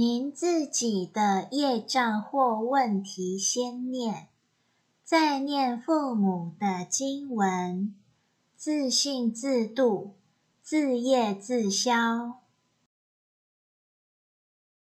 您自己的业障或问题先念再念父母的经文自信自度自业自消。